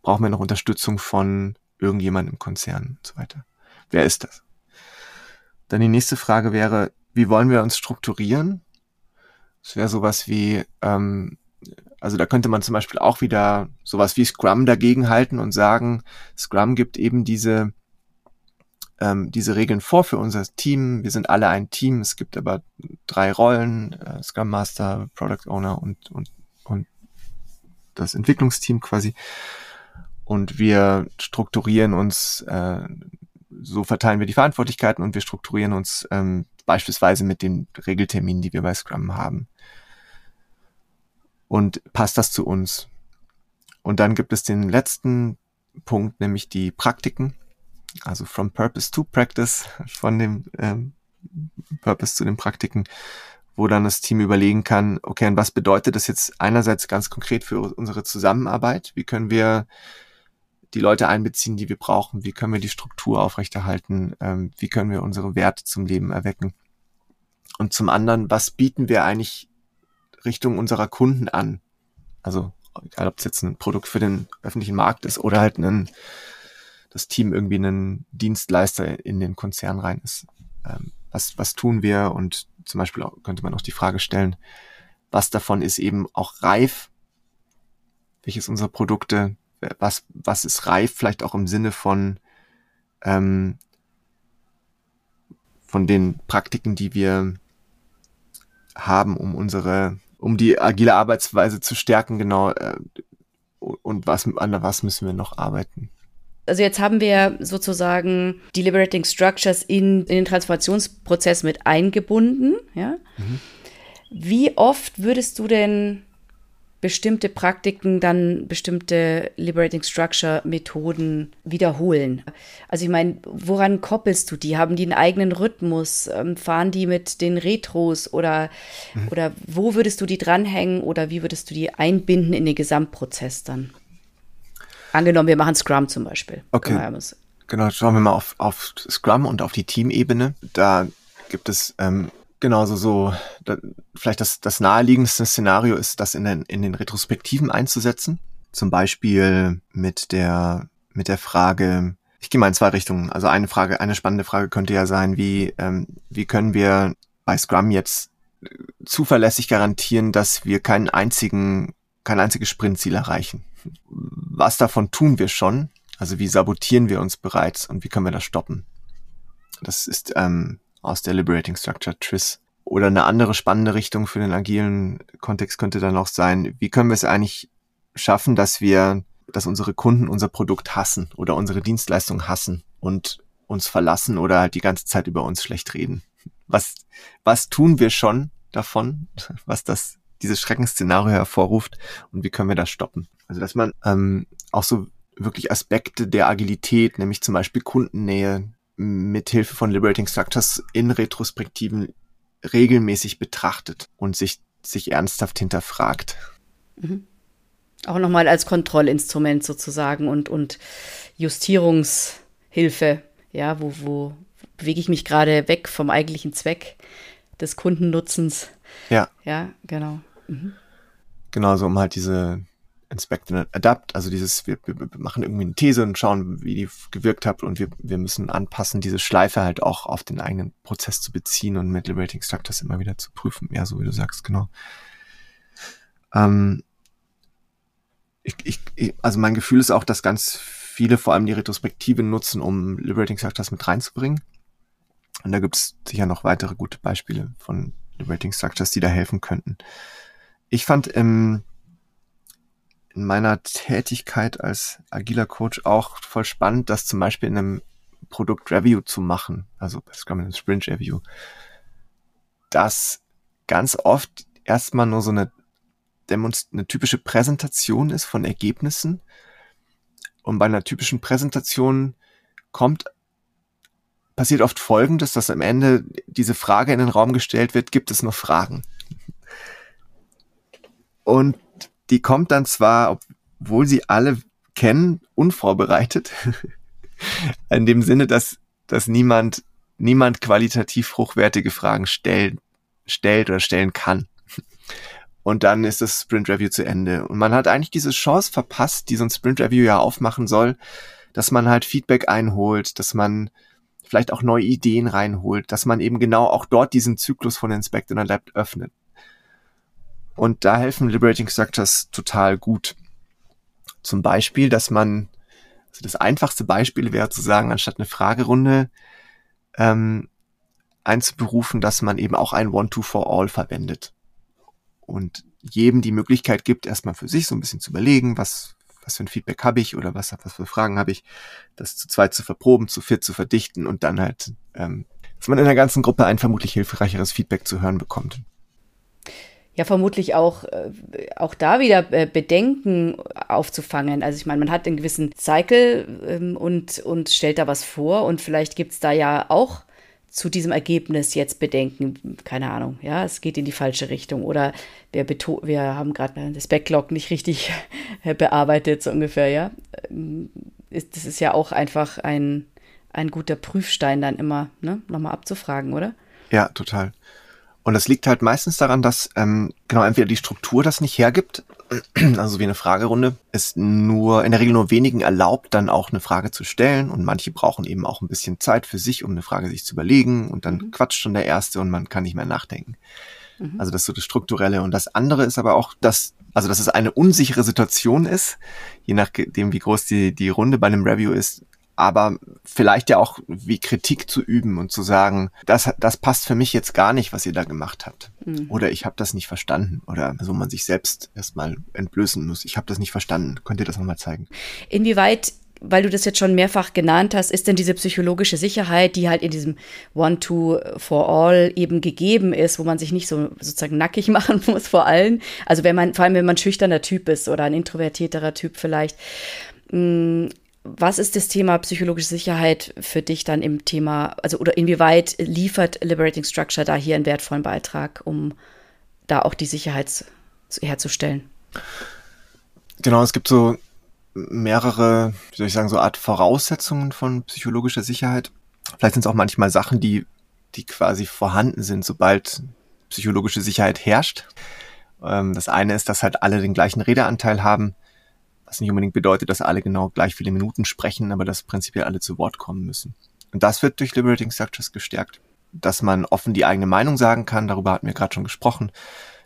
Brauchen wir noch Unterstützung von irgendjemandem im Konzern und so weiter? Wer ist das? Dann die nächste Frage wäre, wie wollen wir uns strukturieren? Das wäre sowas wie, ähm, also da könnte man zum Beispiel auch wieder sowas wie Scrum dagegen halten und sagen, Scrum gibt eben diese, ähm, diese Regeln vor für unser Team. Wir sind alle ein Team. Es gibt aber drei Rollen, äh, Scrum Master, Product Owner und, und, und das Entwicklungsteam quasi. Und wir strukturieren uns äh, so verteilen wir die Verantwortlichkeiten und wir strukturieren uns ähm, beispielsweise mit den Regelterminen, die wir bei Scrum haben. Und passt das zu uns? Und dann gibt es den letzten Punkt, nämlich die Praktiken. Also from Purpose to Practice, von dem ähm, Purpose zu den Praktiken, wo dann das Team überlegen kann, okay, und was bedeutet das jetzt einerseits ganz konkret für unsere Zusammenarbeit? Wie können wir die Leute einbeziehen, die wir brauchen? Wie können wir die Struktur aufrechterhalten? Ähm, wie können wir unsere Werte zum Leben erwecken? Und zum anderen, was bieten wir eigentlich Richtung unserer Kunden an? Also, egal ob es jetzt ein Produkt für den öffentlichen Markt ist oder halt ein, das Team irgendwie ein Dienstleister in den Konzern rein ist. Ähm, was, was tun wir? Und zum Beispiel auch, könnte man auch die Frage stellen, was davon ist eben auch reif? Welches unserer Produkte, was, was ist reif? Vielleicht auch im Sinne von, ähm, von den Praktiken, die wir haben, um unsere, um die agile Arbeitsweise zu stärken, genau, äh, und was, an was müssen wir noch arbeiten?
Also jetzt haben wir sozusagen die Liberating Structures in, in den Transformationsprozess mit eingebunden. Ja? Mhm. Wie oft würdest du denn bestimmte Praktiken dann bestimmte Liberating Structure Methoden wiederholen. Also ich meine, woran koppelst du die? Haben die einen eigenen Rhythmus? Ähm, fahren die mit den Retros oder, mhm. oder wo würdest du die dranhängen oder wie würdest du die einbinden in den Gesamtprozess dann? Angenommen, wir machen Scrum zum Beispiel.
Okay. Genau, schauen wir mal auf, auf Scrum und auf die Teamebene. Da gibt es ähm, genauso so, da, vielleicht das, das naheliegendste Szenario ist, das in den, in den Retrospektiven einzusetzen. Zum Beispiel mit der, mit der Frage, ich gehe mal in zwei Richtungen. Also eine Frage, eine spannende Frage könnte ja sein, wie, ähm, wie können wir bei Scrum jetzt zuverlässig garantieren, dass wir keinen einzigen, kein einziges Sprintziel erreichen? Was davon tun wir schon? Also wie sabotieren wir uns bereits und wie können wir das stoppen? Das ist ähm, aus der Liberating Structure TRIS. Oder eine andere spannende Richtung für den agilen Kontext könnte dann auch sein, wie können wir es eigentlich schaffen, dass wir, dass unsere Kunden unser Produkt hassen oder unsere Dienstleistung hassen und uns verlassen oder halt die ganze Zeit über uns schlecht reden. Was, was tun wir schon davon, was das, dieses Schreckensszenario hervorruft und wie können wir das stoppen? Also, dass man ähm, auch so wirklich Aspekte der Agilität, nämlich zum Beispiel Kundennähe, mit Hilfe von Liberating Structures in Retrospektiven regelmäßig betrachtet und sich, sich ernsthaft hinterfragt.
Mhm. Auch nochmal als Kontrollinstrument sozusagen und, und Justierungshilfe, ja, wo, wo bewege ich mich gerade weg vom eigentlichen Zweck des Kundennutzens.
Ja.
Ja, genau. Mhm.
Genau, so um halt diese, Inspect and Adapt, also dieses, wir, wir machen irgendwie eine These und schauen, wie die gewirkt hat und wir, wir müssen anpassen, diese Schleife halt auch auf den eigenen Prozess zu beziehen und mit Liberating Structures immer wieder zu prüfen. Ja, so wie du sagst, genau. Ähm, ich, ich, also mein Gefühl ist auch, dass ganz viele vor allem die Retrospektive nutzen, um Liberating Structures mit reinzubringen. Und da gibt es sicher noch weitere gute Beispiele von Liberating Structures, die da helfen könnten. Ich fand im in meiner Tätigkeit als agiler Coach auch voll spannend, das zum Beispiel in einem Produkt Review zu machen, also bei Scrum in einem Sprint Review, das ganz oft erstmal nur so eine, eine typische Präsentation ist von Ergebnissen. Und bei einer typischen Präsentation kommt, passiert oft Folgendes, dass am Ende diese Frage in den Raum gestellt wird, gibt es noch Fragen? Und die kommt dann zwar, obwohl sie alle kennen, unvorbereitet. In dem Sinne, dass, dass niemand, niemand qualitativ hochwertige Fragen stellen, stellt oder stellen kann. Und dann ist das Sprint Review zu Ende. Und man hat eigentlich diese Chance verpasst, die so ein Sprint Review ja aufmachen soll, dass man halt Feedback einholt, dass man vielleicht auch neue Ideen reinholt, dass man eben genau auch dort diesen Zyklus von Inspect und Adapt öffnet. Und da helfen Liberating Structures total gut. Zum Beispiel, dass man, also das einfachste Beispiel wäre zu sagen, anstatt eine Fragerunde ähm, einzuberufen, dass man eben auch ein One-Two-For-All verwendet. Und jedem die Möglichkeit gibt, erstmal für sich so ein bisschen zu überlegen, was, was für ein Feedback habe ich oder was, was für Fragen habe ich, das zu zweit zu verproben, zu viert zu verdichten und dann halt, ähm, dass man in der ganzen Gruppe ein vermutlich hilfreicheres Feedback zu hören bekommt
ja vermutlich auch, äh, auch da wieder äh, Bedenken aufzufangen. Also ich meine, man hat einen gewissen Cycle ähm, und, und stellt da was vor und vielleicht gibt es da ja auch zu diesem Ergebnis jetzt Bedenken, keine Ahnung, ja, es geht in die falsche Richtung oder wir, wir haben gerade das Backlog nicht richtig bearbeitet, so ungefähr, ja. Ähm, das ist ja auch einfach ein, ein guter Prüfstein dann immer, ne, nochmal abzufragen, oder?
Ja, total. Und das liegt halt meistens daran, dass ähm, genau entweder die Struktur das nicht hergibt, also wie eine Fragerunde, ist nur in der Regel nur wenigen erlaubt, dann auch eine Frage zu stellen. Und manche brauchen eben auch ein bisschen Zeit für sich, um eine Frage sich zu überlegen. Und dann mhm. quatscht schon der Erste und man kann nicht mehr nachdenken. Mhm. Also das ist so das Strukturelle. Und das andere ist aber auch, dass, also dass es eine unsichere Situation ist, je nachdem, wie groß die, die Runde bei einem Review ist, aber vielleicht ja auch wie Kritik zu üben und zu sagen, das, das passt für mich jetzt gar nicht, was ihr da gemacht habt. Mhm. Oder ich habe das nicht verstanden. Oder so man sich selbst erstmal entblößen muss. Ich habe das nicht verstanden. Könnt ihr das nochmal zeigen?
Inwieweit weil du das jetzt schon mehrfach genannt hast, ist denn diese psychologische Sicherheit, die halt in diesem One-Two-for-all eben gegeben ist, wo man sich nicht so sozusagen nackig machen muss vor allen. Also wenn man, vor allem wenn man schüchterner Typ ist oder ein introvertierterer Typ vielleicht. Was ist das Thema psychologische Sicherheit für dich dann im Thema, also oder inwieweit liefert Liberating Structure da hier einen wertvollen Beitrag, um da auch die Sicherheit herzustellen?
Genau, es gibt so mehrere, wie soll ich sagen, so Art Voraussetzungen von psychologischer Sicherheit. Vielleicht sind es auch manchmal Sachen, die, die quasi vorhanden sind, sobald psychologische Sicherheit herrscht. Ähm, das eine ist, dass halt alle den gleichen Redeanteil haben was nicht unbedingt bedeutet, dass alle genau gleich viele Minuten sprechen, aber dass prinzipiell alle zu Wort kommen müssen. Und das wird durch Liberating Structures gestärkt. Dass man offen die eigene Meinung sagen kann, darüber hatten wir gerade schon gesprochen.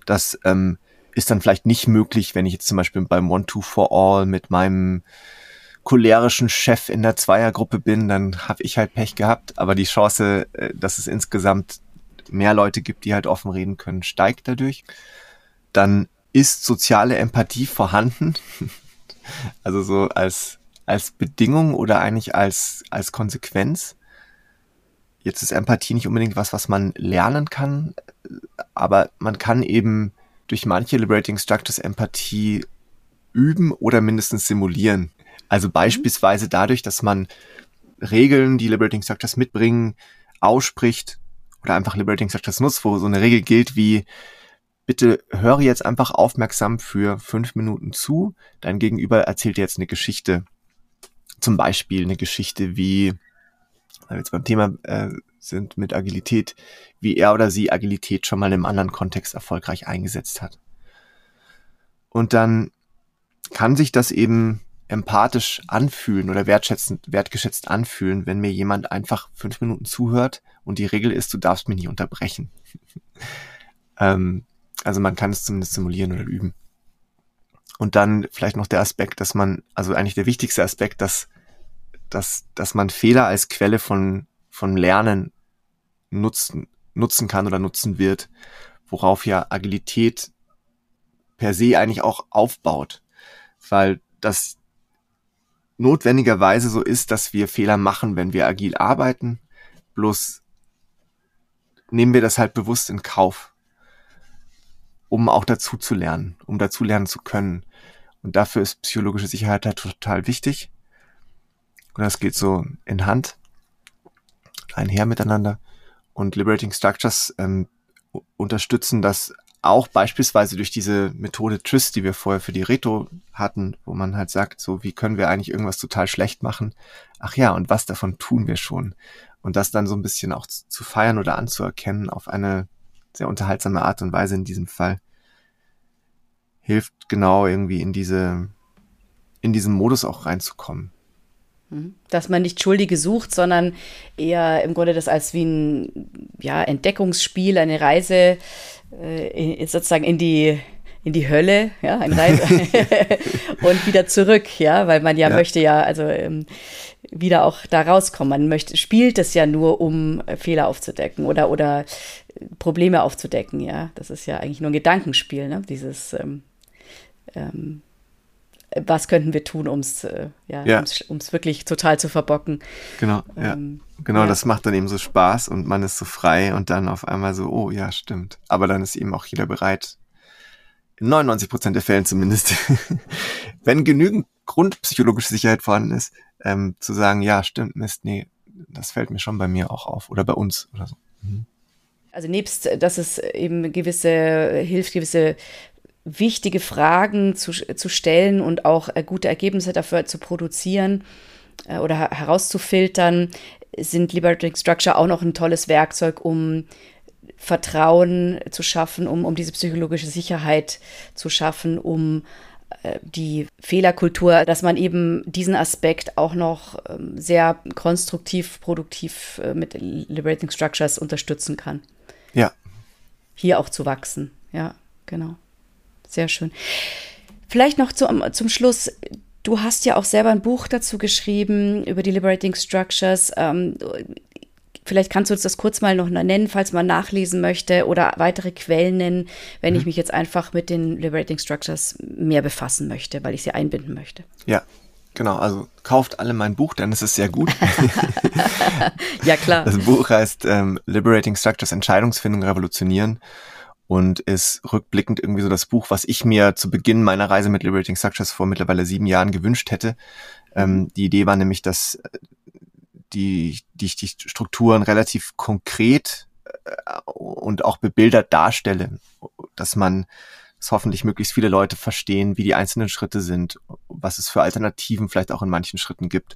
Das ähm, ist dann vielleicht nicht möglich, wenn ich jetzt zum Beispiel beim One-Two-For-All mit meinem cholerischen Chef in der Zweiergruppe bin, dann habe ich halt Pech gehabt. Aber die Chance, äh, dass es insgesamt mehr Leute gibt, die halt offen reden können, steigt dadurch. Dann ist soziale Empathie vorhanden. Also so als, als Bedingung oder eigentlich als, als Konsequenz. Jetzt ist Empathie nicht unbedingt was, was man lernen kann, aber man kann eben durch manche Liberating Structures Empathie üben oder mindestens simulieren. Also beispielsweise dadurch, dass man Regeln, die Liberating Structures mitbringen, ausspricht oder einfach Liberating Structures nutzt, wo so eine Regel gilt wie bitte höre jetzt einfach aufmerksam für fünf Minuten zu. Dein Gegenüber erzählt dir jetzt eine Geschichte. Zum Beispiel eine Geschichte wie, weil wir jetzt beim Thema äh, sind mit Agilität, wie er oder sie Agilität schon mal in einem anderen Kontext erfolgreich eingesetzt hat. Und dann kann sich das eben empathisch anfühlen oder wertschätzend, wertgeschätzt anfühlen, wenn mir jemand einfach fünf Minuten zuhört und die Regel ist, du darfst mich nicht unterbrechen. ähm, also man kann es zumindest simulieren oder üben. Und dann vielleicht noch der Aspekt, dass man, also eigentlich der wichtigste Aspekt, dass, dass, dass man Fehler als Quelle von, von Lernen nutzen, nutzen kann oder nutzen wird, worauf ja Agilität per se eigentlich auch aufbaut. Weil das notwendigerweise so ist, dass wir Fehler machen, wenn wir agil arbeiten. Bloß nehmen wir das halt bewusst in Kauf um auch dazu zu lernen, um dazu lernen zu können. Und dafür ist psychologische Sicherheit halt total wichtig. Und das geht so in Hand, einher miteinander. Und Liberating Structures ähm, unterstützen das auch beispielsweise durch diese Methode Trist, die wir vorher für die Reto hatten, wo man halt sagt, so wie können wir eigentlich irgendwas total schlecht machen? Ach ja, und was davon tun wir schon? Und das dann so ein bisschen auch zu feiern oder anzuerkennen auf eine sehr unterhaltsame Art und Weise in diesem Fall, hilft genau irgendwie in diese, in diesen Modus auch reinzukommen.
Mhm. Dass man nicht Schuldige sucht, sondern eher im Grunde das als wie ein ja, Entdeckungsspiel, eine Reise äh, sozusagen in die, in die Hölle, ja, ein Reise und wieder zurück, ja, weil man ja, ja. möchte ja, also ähm, wieder auch da rauskommen. Man möchte, spielt es ja nur, um Fehler aufzudecken oder, oder Probleme aufzudecken, ja. Das ist ja eigentlich nur ein Gedankenspiel, ne? Dieses ähm, ähm, was könnten wir tun, um es äh, ja, ja. Um's, wirklich total zu verbocken.
Genau, ähm, ja. Genau, ja. das macht dann eben so Spaß und man ist so frei und dann auf einmal so, oh ja, stimmt. Aber dann ist eben auch jeder bereit, in 99 Prozent der Fällen zumindest, wenn genügend grundpsychologische Sicherheit vorhanden ist, ähm, zu sagen, ja, stimmt, Mist, nee, das fällt mir schon bei mir auch auf oder bei uns oder so. Mhm.
Also nebst, dass es eben gewisse, hilft, gewisse wichtige Fragen zu, zu stellen und auch äh, gute Ergebnisse dafür zu produzieren äh, oder herauszufiltern, sind Liberating Structure auch noch ein tolles Werkzeug, um Vertrauen zu schaffen, um, um diese psychologische Sicherheit zu schaffen, um äh, die Fehlerkultur, dass man eben diesen Aspekt auch noch ähm, sehr konstruktiv, produktiv äh, mit Liberating Structures unterstützen kann.
Ja.
Hier auch zu wachsen. Ja, genau. Sehr schön. Vielleicht noch zum, zum Schluss. Du hast ja auch selber ein Buch dazu geschrieben über die Liberating Structures. Ähm, Vielleicht kannst du uns das kurz mal noch nennen, falls man nachlesen möchte oder weitere Quellen nennen, wenn mhm. ich mich jetzt einfach mit den Liberating Structures mehr befassen möchte, weil ich sie einbinden möchte.
Ja, Genau, also kauft alle mein Buch, denn es ist sehr gut.
ja, klar.
Das Buch heißt ähm, Liberating Structures Entscheidungsfindung revolutionieren und ist rückblickend irgendwie so das Buch, was ich mir zu Beginn meiner Reise mit Liberating Structures vor mittlerweile sieben Jahren gewünscht hätte. Ähm, mhm. die Idee war nämlich, dass die, die die Strukturen relativ konkret äh, und auch bebildert darstelle, dass man dass hoffentlich möglichst viele Leute verstehen, wie die einzelnen Schritte sind, was es für Alternativen vielleicht auch in manchen Schritten gibt,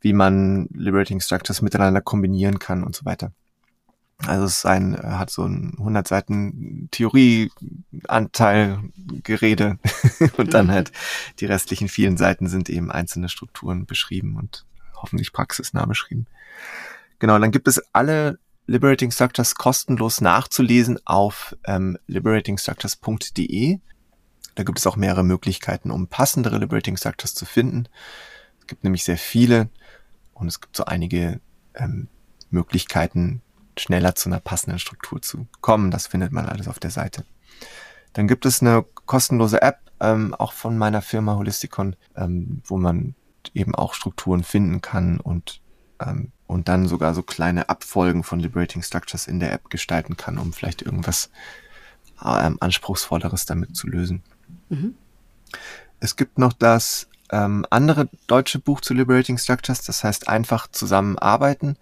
wie man Liberating Structures miteinander kombinieren kann und so weiter. Also es ist ein, hat so ein 100 Seiten Theorieanteil, Gerede und dann halt die restlichen vielen Seiten sind eben einzelne Strukturen beschrieben und hoffentlich praxisnah beschrieben. Genau, dann gibt es alle Liberating Structures kostenlos nachzulesen auf ähm, liberatingstructures.de. Da gibt es auch mehrere Möglichkeiten, um passendere Liberating Structures zu finden. Es gibt nämlich sehr viele und es gibt so einige ähm, Möglichkeiten, schneller zu einer passenden Struktur zu kommen. Das findet man alles auf der Seite. Dann gibt es eine kostenlose App, ähm, auch von meiner Firma Holisticon, ähm, wo man eben auch Strukturen finden kann und, ähm, und dann sogar so kleine Abfolgen von Liberating Structures in der App gestalten kann, um vielleicht irgendwas ähm, Anspruchsvolleres damit zu lösen. Mhm. Es gibt noch das ähm, andere deutsche Buch zu Liberating Structures, das heißt einfach zusammenarbeiten.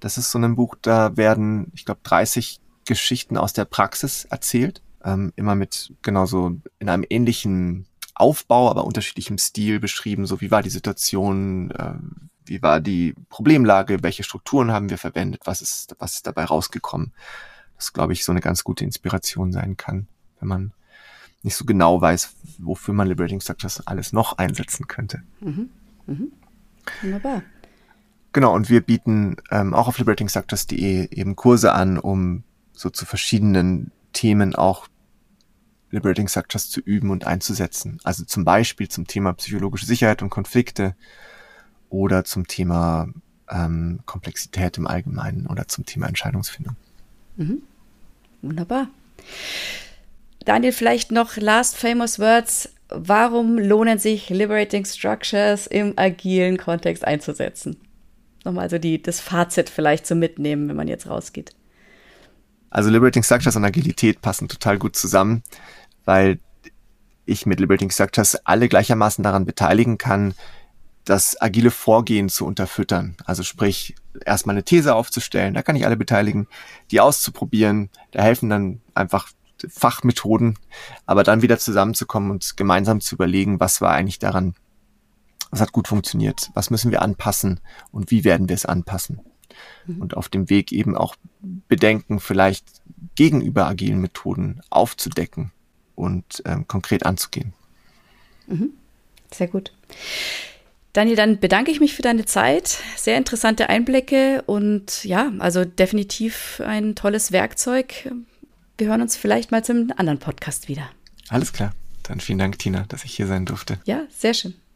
Das ist so ein Buch, da werden, ich glaube, 30 Geschichten aus der Praxis erzählt. Ähm, immer mit genauso in einem ähnlichen Aufbau, aber unterschiedlichem Stil beschrieben, so wie war die Situation, äh, wie war die Problemlage, welche Strukturen haben wir verwendet, was ist, was ist dabei rausgekommen. Das, glaube ich, so eine ganz gute Inspiration sein kann, wenn man nicht so genau weiß, wofür man Liberating Structures alles noch einsetzen könnte. Mhm. Mhm. Wunderbar. Genau, und wir bieten ähm, auch auf liberatingstructures.de eben Kurse an, um so zu verschiedenen Themen auch Liberating Structures zu üben und einzusetzen. Also zum Beispiel zum Thema psychologische Sicherheit und Konflikte oder zum Thema ähm, Komplexität im Allgemeinen oder zum Thema Entscheidungsfindung.
Mhm. Wunderbar. Daniel, vielleicht noch last famous words. Warum lohnen sich Liberating Structures im agilen Kontext einzusetzen? Nochmal so die, das Fazit vielleicht zum Mitnehmen, wenn man jetzt rausgeht.
Also Liberating Structures und Agilität passen total gut zusammen weil ich mit Liberating Structures alle gleichermaßen daran beteiligen kann, das agile Vorgehen zu unterfüttern. Also sprich, erstmal eine These aufzustellen, da kann ich alle beteiligen, die auszuprobieren, da helfen dann einfach Fachmethoden, aber dann wieder zusammenzukommen und gemeinsam zu überlegen, was war eigentlich daran, was hat gut funktioniert, was müssen wir anpassen und wie werden wir es anpassen. Mhm. Und auf dem Weg eben auch Bedenken vielleicht gegenüber agilen Methoden aufzudecken und ähm, konkret anzugehen.
Mhm. Sehr gut. Daniel, dann bedanke ich mich für deine Zeit. Sehr interessante Einblicke und ja, also definitiv ein tolles Werkzeug. Wir hören uns vielleicht mal zum anderen Podcast wieder.
Alles klar. Dann vielen Dank, Tina, dass ich hier sein durfte.
Ja, sehr schön.